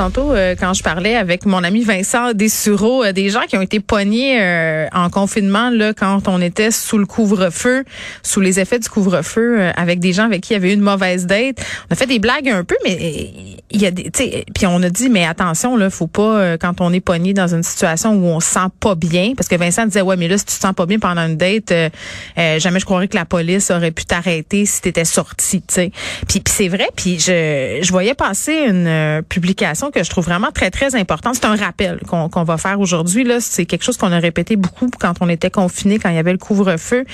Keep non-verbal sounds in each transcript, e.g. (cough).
Tantôt, euh, quand je parlais avec mon ami Vincent Dessureau, euh, des gens qui ont été poignés euh, en confinement là quand on était sous le couvre-feu, sous les effets du couvre-feu, avec des gens avec qui il y avait eu une mauvaise date. On a fait des blagues un peu, mais il y a des, puis on a dit mais attention là, faut pas quand on est pogné dans une situation où on se sent pas bien, parce que Vincent disait ouais mais là si tu te sens pas bien pendant une date, jamais je croirais que la police aurait pu t'arrêter si t'étais sorti, tu sais. Puis, puis c'est vrai, puis je je voyais passer une publication que je trouve vraiment très, très importante. C'est un rappel qu'on va faire aujourd'hui. Là, C'est quelque chose qu'on a répété beaucoup quand on était confiné, quand il y avait le couvre-feu.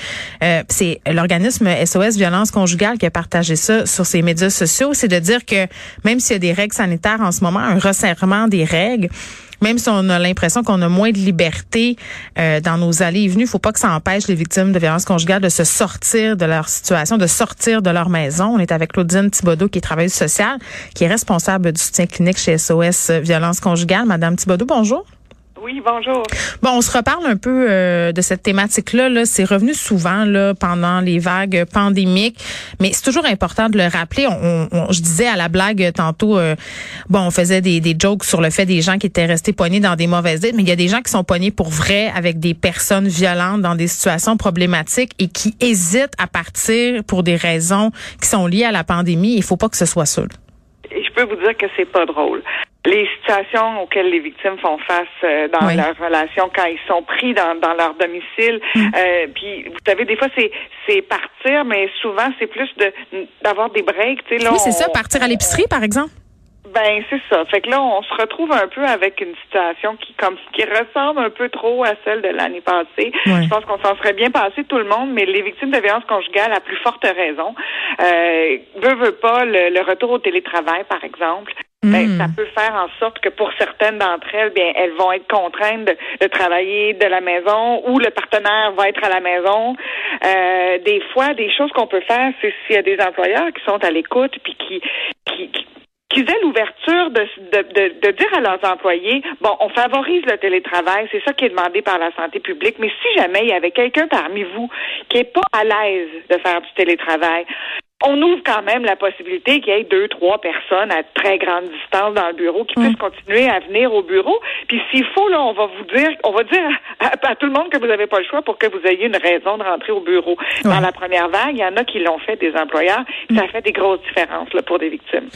Euh, c'est l'organisme SOS Violence Conjugale qui a partagé ça sur ses médias sociaux. C'est de dire que même s'il y a des règles sanitaires en ce moment, un resserrement des règles, même si on a l'impression qu'on a moins de liberté euh, dans nos allées et venues, il faut pas que ça empêche les victimes de violences conjugales de se sortir de leur situation, de sortir de leur maison. On est avec Claudine Thibodeau, qui est travailleuse sociale, qui est responsable du soutien clinique chez SOS Violence Conjugale. Madame Thibodeau, bonjour. Oui, bonjour. Bon, on se reparle un peu euh, de cette thématique-là. -là, c'est revenu souvent là pendant les vagues pandémiques, mais c'est toujours important de le rappeler. On, on, je disais à la blague tantôt, euh, bon, on faisait des, des jokes sur le fait des gens qui étaient restés poignés dans des mauvaises dettes, mais il y a des gens qui sont poignés pour vrai avec des personnes violentes dans des situations problématiques et qui hésitent à partir pour des raisons qui sont liées à la pandémie. Il faut pas que ce soit ça. Je peux vous dire que c'est pas drôle les situations auxquelles les victimes font face euh, dans leur relation quand ils sont pris dans, dans leur domicile. Mm. Euh, puis vous savez, des fois c'est c'est partir, mais souvent c'est plus de d'avoir des breaks. Tu sais, là, oui, c'est ça, partir à l'épicerie, par exemple. Ben c'est ça. Fait que là, on se retrouve un peu avec une situation qui comme qui ressemble un peu trop à celle de l'année passée. Je pense qu'on s'en serait bien passé tout le monde, mais les victimes de violence conjugale à plus forte raison. Euh, veut veut pas le retour au télétravail, par exemple. Ben, hmm. ça peut faire en sorte que pour certaines d'entre elles, bien, elles vont être contraintes de, travailler de la maison ou le partenaire va être à la maison. Euh, des fois, des choses qu'on peut faire, c'est s'il y a des employeurs qui sont à l'écoute puis qui, qui, qui aient l'ouverture de, de, de, de, dire à leurs employés, bon, on favorise le télétravail, c'est ça qui est demandé par la santé publique, mais si jamais il y avait quelqu'un parmi vous qui est pas à l'aise de faire du télétravail, on ouvre quand même la possibilité qu'il y ait deux, trois personnes à très grande distance dans le bureau qui puissent continuer à venir au bureau. Puis s'il faut, là, on va vous dire, on va dire à, tout le monde que vous n'avez pas le choix pour que vous ayez une raison de rentrer au bureau. Dans la première vague, il y en a qui l'ont fait des employeurs. Ça mm. fait des grosses différences là, pour des victimes.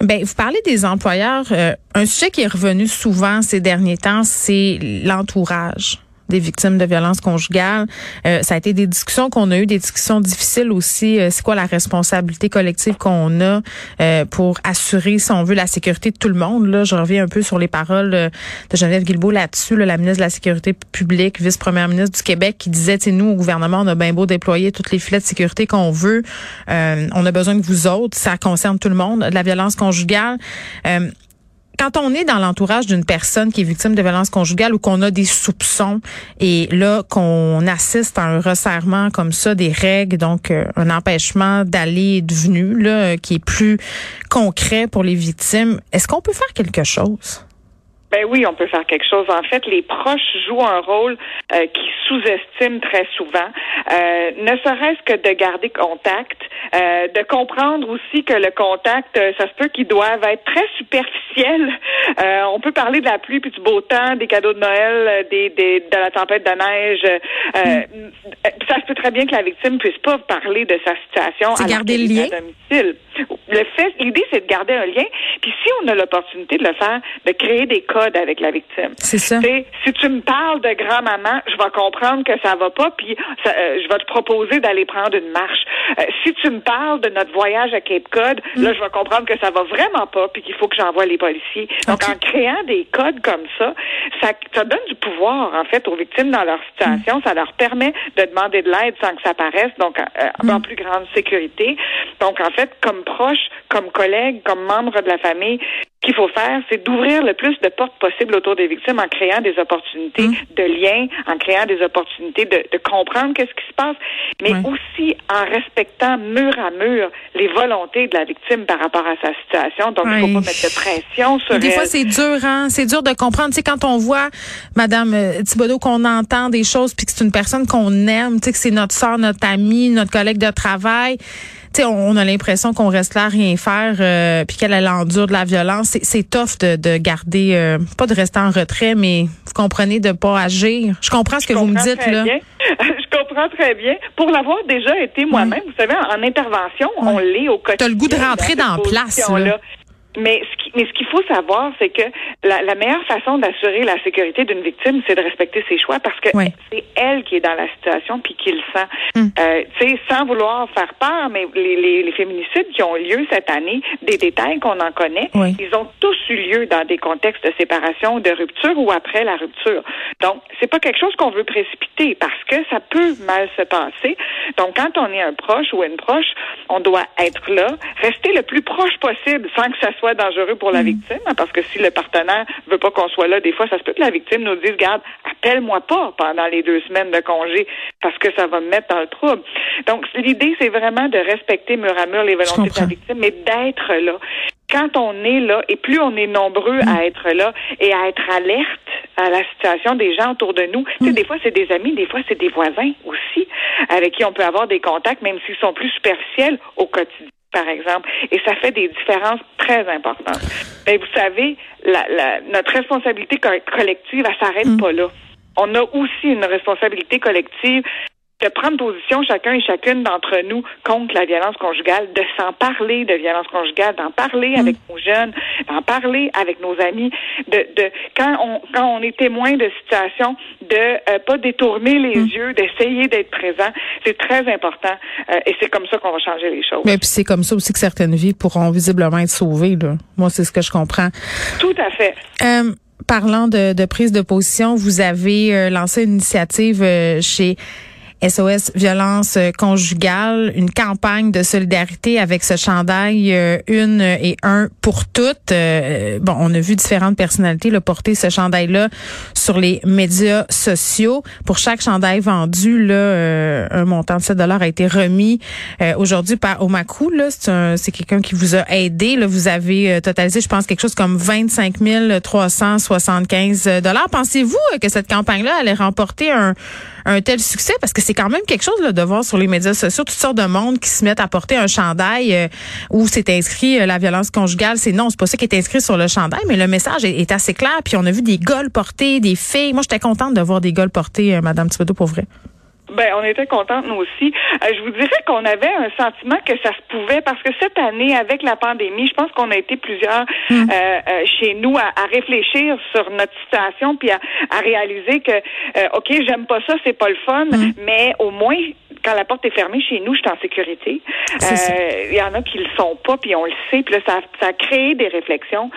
Ben, vous parlez des employeurs. Euh, un sujet qui est revenu souvent ces derniers temps, c'est l'entourage des victimes de violences conjugales. Euh, ça a été des discussions qu'on a eues, des discussions difficiles aussi. Euh, c'est quoi la responsabilité collective qu'on a euh, pour assurer, si on veut, la sécurité de tout le monde? Là, je reviens un peu sur les paroles de Geneviève Guilbeault là-dessus, la ministre de la Sécurité publique, vice-première ministre du Québec, qui disait, nous, au gouvernement, on a bien beau déployer toutes les filets de sécurité qu'on veut. on a besoin de vous autres. Ça concerne tout le monde. De la violence conjugale quand on est dans l'entourage d'une personne qui est victime de violence conjugale ou qu'on a des soupçons et là qu'on assiste à un resserrement comme ça des règles, donc euh, un empêchement d'aller et de venir là, qui est plus concret pour les victimes, est-ce qu'on peut faire quelque chose? Ben oui, on peut faire quelque chose. En fait, les proches jouent un rôle euh, qui sous-estiment très souvent. Euh, ne serait-ce que de garder contact, euh, de comprendre aussi que le contact, ça se peut qu'il doive être très superficiel. on peut parler de la pluie puis du beau temps, des cadeaux de Noël, des, des de la tempête de neige. Mm. Ça se peut très bien que la victime puisse pas parler de sa situation à garder le lien. domicile. Le fait, l'idée, c'est de garder un lien. Puis si on a l'opportunité de le faire, de créer des cas avec la victime. C'est ça. si tu me parles de grand-maman, je vais comprendre que ça va pas, puis euh, je vais te proposer d'aller prendre une marche. Euh, si tu me parles de notre voyage à Cape Cod, là, mm. je vais comprendre que ça va vraiment pas, puis qu'il faut que j'envoie les policiers. Donc, en créant des codes comme ça, ça, ça donne du pouvoir, en fait, aux victimes dans leur situation. Ça leur permet de demander de l'aide sans que ça paraisse, donc euh, en mm. plus grande sécurité. Donc, en fait, comme proche, comme collègue, comme membre de la famille, qu'il faut faire, c'est d'ouvrir le plus de portes possibles autour des victimes en créant des opportunités mmh. de lien, en créant des opportunités de, de comprendre qu'est-ce qui se passe, mais aussi en respectant mur à mur les volontés de la victime par rapport à sa situation. Donc, il faut pas mettre de pression sur Des fois, c'est dur, hein? C'est dur de comprendre. Tu sais, quand on voit, Madame euh, Thibodeau, qu'on entend des choses, puis que c'est une personne qu'on aime, tu sais, que c'est notre soeur, notre amie, notre collègue de travail, on a l'impression qu'on reste là à rien faire, euh, puis qu'elle elle endure de la violence. C'est tough de, de garder, euh, pas de rester en retrait, mais vous comprenez de pas agir. Je comprends ce que vous me dites là. (laughs) Je comprends très bien. Pour l'avoir déjà été moi-même, vous savez, en, intervention, on l'est au quotidien. T'as le goût de rentrer dans la place. Là. Mais ce qui, mais ce qu'il faut savoir, c'est que la, la, meilleure façon d'assurer la sécurité d'une victime, c'est de respecter ses choix parce que c'est elle qui est dans la situation puis qui le sent. Hmm. Euh, tu sais, sans vouloir faire peur, mais les, les, les, féminicides qui ont lieu cette année, des détails qu'on en connaît, ils ont tous eu lieu dans des contextes de séparation, de rupture ou après la rupture. Donc, c'est pas quelque chose qu'on veut précipiter parce que ça peut mal se passer. Donc, quand on est un proche ou une proche, on doit être là, rester le plus proche possible sans que ça soit dangereux pour la mm. victime, hein, parce que si le partenaire veut pas qu'on soit là, des fois, ça se peut que la victime nous dise, garde, appelle-moi pas pendant les deux semaines de congé, parce que ça va me mettre dans le trouble. Donc, l'idée, c'est vraiment de respecter mur à mur les volontés de la victime, mais d'être là quand on est là, et plus on est nombreux à mm. être là et à être alerte à la situation des gens autour de nous, tu sais, mm. des fois c'est des amis, des fois c'est des voisins aussi, avec qui on peut avoir des contacts, même s'ils sont plus superficiels au quotidien par exemple. Et ça fait des différences très importantes. Mais vous savez, la, la, notre responsabilité collective, elle s'arrête mm. pas là. On a aussi une responsabilité collective de prendre position chacun et chacune d'entre nous contre la violence conjugale, de s'en parler de violence conjugale, d'en parler mm. avec nos jeunes, d'en parler avec nos amis, de, de quand on quand on est témoin de situations, de euh, pas détourner les mm. yeux, d'essayer d'être présent, c'est très important euh, et c'est comme ça qu'on va changer les choses. Mais puis c'est comme ça aussi que certaines vies pourront visiblement être sauvées. Là. Moi, c'est ce que je comprends. Tout à fait. Euh, parlant de, de, prise de position, vous avez lancé une initiative chez SOS violence euh, conjugale, une campagne de solidarité avec ce chandail euh, une et un pour toutes. Euh, bon, on a vu différentes personnalités le porter ce chandail-là sur les médias sociaux. Pour chaque chandail vendu, là, un montant de 7 dollars a été remis aujourd'hui par Omaku. Là, c'est quelqu'un qui vous a aidé. Là, vous avez totalisé, je pense, quelque chose comme 25 375 dollars. Pensez-vous que cette campagne-là allait remporter un, un tel succès? Parce que c'est quand même quelque chose de voir sur les médias sociaux toutes sortes de monde qui se mettent à porter un chandail euh, où c'est inscrit euh, la violence conjugale. C'est non, c'est pas ça qui est inscrit sur le chandail, mais le message est, assez clair. Puis on a vu des goles portés, des filles. Moi, j'étais contente de voir des goles portés, euh, Madame Thibodeau, pour vrai. Ben, on était contentes, nous aussi. Euh, je vous dirais qu'on avait un sentiment que ça se pouvait parce que cette année, avec la pandémie, je pense qu'on a été plusieurs mm. euh, euh, chez nous à, réfléchir sur notre situation puis à, réaliser que, OK, j'aime pas ça, c'est pas le fun, mm. mais au moins, quand la porte est fermée chez nous, je suis en sécurité. Il y en a qui le sont pas, puis on le sait, puis là, ça, ça a créé des réflexions.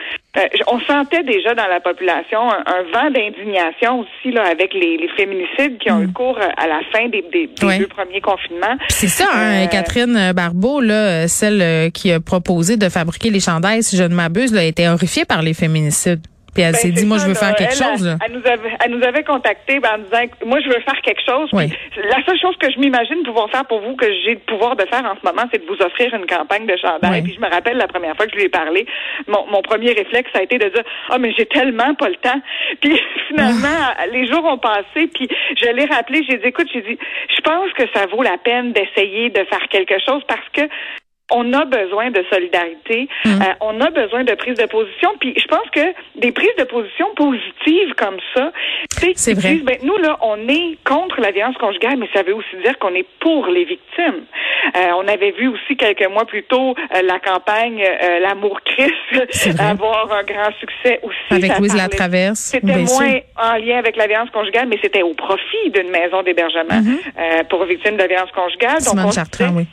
on sentait déjà dans la population un, vent d'indignation aussi là avec les, les féminicides qui ont eu mm. cours à la fin des, deux premiers confinements. C'est ça, hein, euh, Catherine Barbeau, là, celle euh, qui a proposé de fabriquer les chandails, si je ne m'abuse, a été horrifiée par les féminicides. Puis elle ben, s'est dit, moi, je veux faire quelque chose. Elle, nous avait, elle nous avait contacté ben, en disant, moi, je veux faire quelque chose. La seule chose que je m'imagine pouvoir faire pour vous, que j'ai le pouvoir de faire en ce moment, c'est de vous offrir une campagne de chandail. Puis je me rappelle la première fois que je lui ai parlé, mon, mon premier réflexe, ça a été de dire, ah, oh, mais j'ai tellement pas le temps. Puis (laughs) finalement, ah. les jours ont passé, puis je l'ai rappelé, j'ai dit, écoute, j'ai dit, je pense que ça vaut la peine d'essayer de faire quelque chose parce que on a besoin de solidarité, mmh. euh, on a besoin de prise de position. Puis je pense que des prises de position positives comme ça, c'est vrai. ben, nous là, on est contre la violence conjugale, mais ça veut aussi dire qu'on est pour les victimes. Euh, on avait vu aussi quelques mois plus tôt euh, la campagne L'amour Christ avoir un grand succès aussi. Avec Louise Latraverse. C'était moins en lien avec la violence conjugale, mais c'était au profit d'une maison d'hébergement mmh. pour victimes de violence conjugale. Donc on Chartrand, oui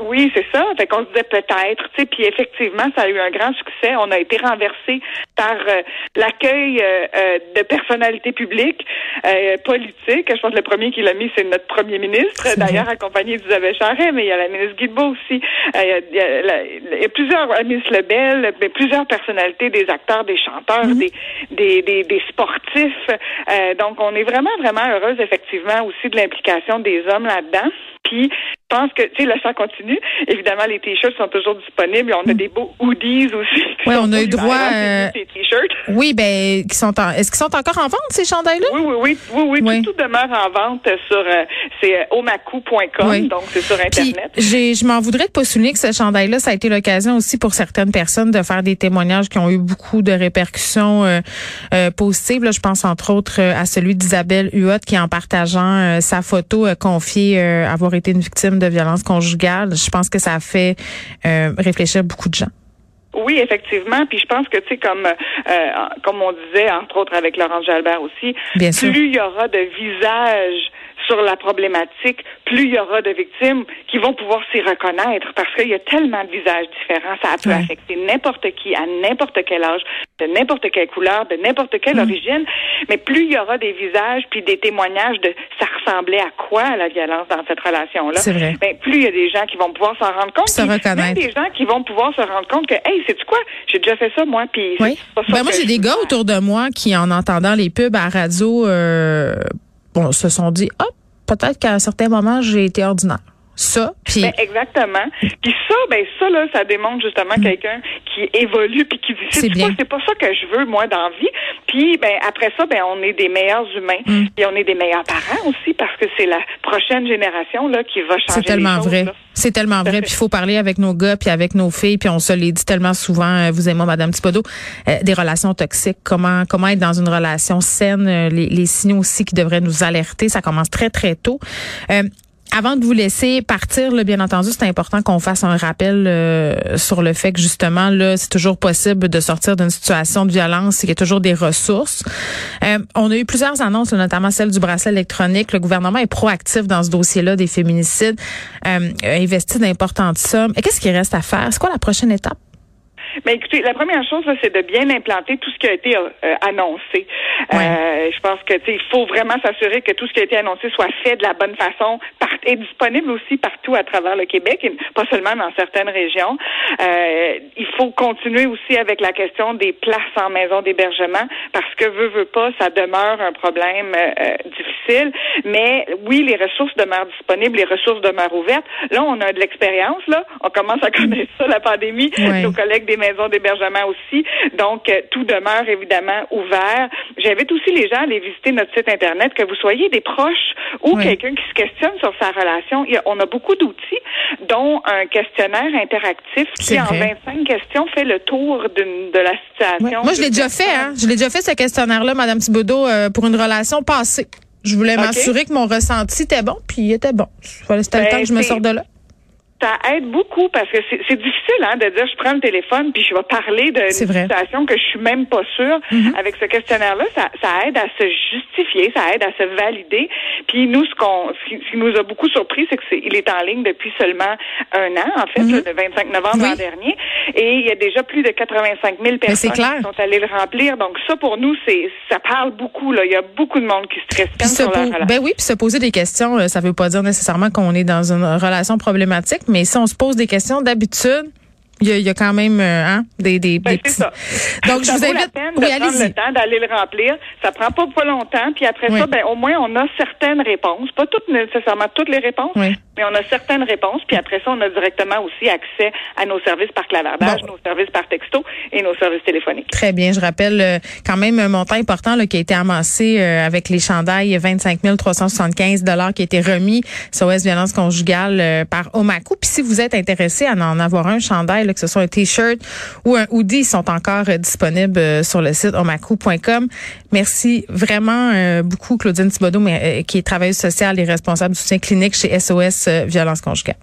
Oui, c'est ça. Fait qu'on se disait peut-être, tu sais, puis effectivement, ça a eu un grand succès. On a été renversé par euh, l'accueil euh, euh, de personnalités publiques, politiques. Je pense que le premier qui l'a mis, c'est notre premier ministre, d'ailleurs accompagné d'Isabelle Charret, mais il y a la ministre Guilbeault aussi. il, y a, plusieurs, la ministre Lebel, mais plusieurs personnalités, des acteurs, des chanteurs, mhm. des, des, des, des, sportifs. donc, on est vraiment, vraiment heureuse, effectivement, aussi de l'implication des hommes là-dedans. Puis, pense que, tu sais, le chant continue. Évidemment, les t-shirts sont toujours disponibles. On a mm. des beaux hoodies aussi. (laughs) Oui, on a eu droit. Euh... t-shirts. Oui, ben, qui sont est-ce qu'ils sont encore en vente, ces chandails-là? Oui, oui, oui, oui, oui. Tout, demeure en vente sur, euh, c'est euh, omaku.com, donc c'est sur Internet. Puis, je m'en voudrais de pas souligner que ce chandail-là, ça a été l'occasion aussi pour certaines personnes de faire des témoignages qui ont eu beaucoup de répercussions euh, euh positives. Là, je pense entre autres à celui d'Isabelle Huot qui, en partageant sa photo, a confié avoir été une victime de violence conjugale. Je pense que ça a fait euh, réfléchir beaucoup de gens. Oui, effectivement. Puis je pense que, tu sais, comme euh, comme on disait, entre autres avec Laurence Jalbert aussi, plus il y aura de visages sur la problématique, plus il y aura de victimes qui vont pouvoir s'y reconnaître parce qu'il y a tellement de visages différents. Ça peut affecter n'importe qui à n'importe quel âge, de n'importe quelle couleur, de n'importe quelle mm. origine. Mais plus il y aura des visages puis des témoignages de ça ressemblait à quoi la violence dans cette relation-là, ben, plus il y a des gens qui vont pouvoir s'en rendre compte. Se reconnaître. des gens qui vont pouvoir se rendre compte que, hey, c'est quoi? J'ai déjà fait ça, moi, puis oui. ben, moi, j'ai des gars autour de moi qui, en entendant les pubs à radio, euh, bon, se sont dit, hop, peut-être qu'à un certain moment, j'ai été ordinaire. Ça, puis ben, exactement. Puis ça, ben ça là, ça démontre justement mm. quelqu'un qui évolue puis qui dit c'est pas, c'est pas ça que je veux moi dans la vie. Puis ben après ça, ben on est des meilleurs humains mm. et on est des meilleurs parents aussi parce que c'est la prochaine génération là qui va changer. C'est tellement vrai. C'est tellement vrai. Puis il faut parler avec nos gars puis avec nos filles puis on se l'est dit tellement souvent, euh, vous et moi, Madame Thibodeau, euh, des relations toxiques. Comment comment être dans une relation saine, euh, les, les signaux aussi qui devraient nous alerter. Ça commence très très tôt. Avant de vous laisser partir, là, bien entendu, c'est important qu'on fasse un rappel euh, sur le fait que justement, là, c'est toujours possible de sortir d'une situation de violence, il y a toujours des ressources. Euh, on a eu plusieurs annonces, notamment celle du bracelet électronique. Le gouvernement est proactif dans ce dossier-là des féminicides, euh, a investi d'importantes sommes. Et qu'est-ce qui reste à faire? C'est quoi la prochaine étape? Mais écoutez, la première chose, c'est de bien implanter tout ce qui a été euh, annoncé. Euh, je pense que il faut vraiment s'assurer que tout ce qui a été annoncé soit fait de la bonne façon par, et disponible aussi partout à travers le Québec, et pas seulement dans certaines régions. Euh, il faut continuer aussi avec la question des places en maison d'hébergement parce que veut veut pas, ça demeure un problème euh, difficile. Mais oui, les ressources demeurent disponibles, les ressources demeurent ouvertes. Là, on a de l'expérience. Là, on commence à (laughs) connaître ça, la pandémie. Nos collègues des maisons d'hébergement aussi. Donc, euh, tout demeure évidemment ouvert. J'invite aussi les gens à aller visiter notre site Internet, que vous soyez des proches ou quelqu'un qui se questionne sur sa relation. on a beaucoup d'outils, dont un questionnaire interactif qui, en 25 questions, fait le tour de la situation. Moi, je l'ai déjà fait. Hein? Je l'ai déjà fait, ce questionnaire-là, Madame Thibodeau, euh, pour une relation passée. Je voulais m'assurer que mon ressenti était bon, puis il était bon. C'était le temps que je me sorte de là ça aide beaucoup parce que c'est difficile hein, de dire je prends le téléphone puis je vais parler d'une situation que je suis même pas sûre. Mm-hmm. Avec ce questionnaire-là, ça, ça, aide à se justifier, ça aide à se valider. Puis nous, ce qu'on, ce qui nous a beaucoup surpris, c'est que c'est, il est en ligne depuis seulement un an, en fait, mm-hmm. le 25 novembre l'an dernier, et il y a déjà plus de 85 000 personnes qui sont allées le remplir. Donc ça, pour nous, c'est, ça parle beaucoup. Là, il y a beaucoup de monde qui se questionne sur Ben oui, puis se poser des questions, ça veut pas dire nécessairement qu'on est dans une relation problématique mais si on se pose des questions d'habitude, il y, a, quand même euh, hein, des, des, ben, petits... Donc, je vous invite... La peine de prendre le temps d'aller le remplir. Ça prend pas, pas longtemps. Puis après ça, ben, au moins, on a certaines réponses. Pas toutes nécessairement toutes les réponses, mais on a certaines réponses. Puis après ça, on a directement aussi accès à nos services par clavardage, nos services par texto et nos services téléphoniques. Très bien. Je rappelle euh, quand même un montant important là, qui a été amassé euh, avec les chandails, 25 375 dollars qui a été remis SOS Violence conjugale par Omaku. Puis si vous êtes intéressé à en avoir un chandail, que ce soit un t-shirt ou un hoodie, sont encore euh, disponibles euh, sur le site omaku.com. Merci vraiment euh, beaucoup, Claudine Thibodeau, qui est travailleuse sociale et responsable du soutien clinique chez SOS Violence Conjugale.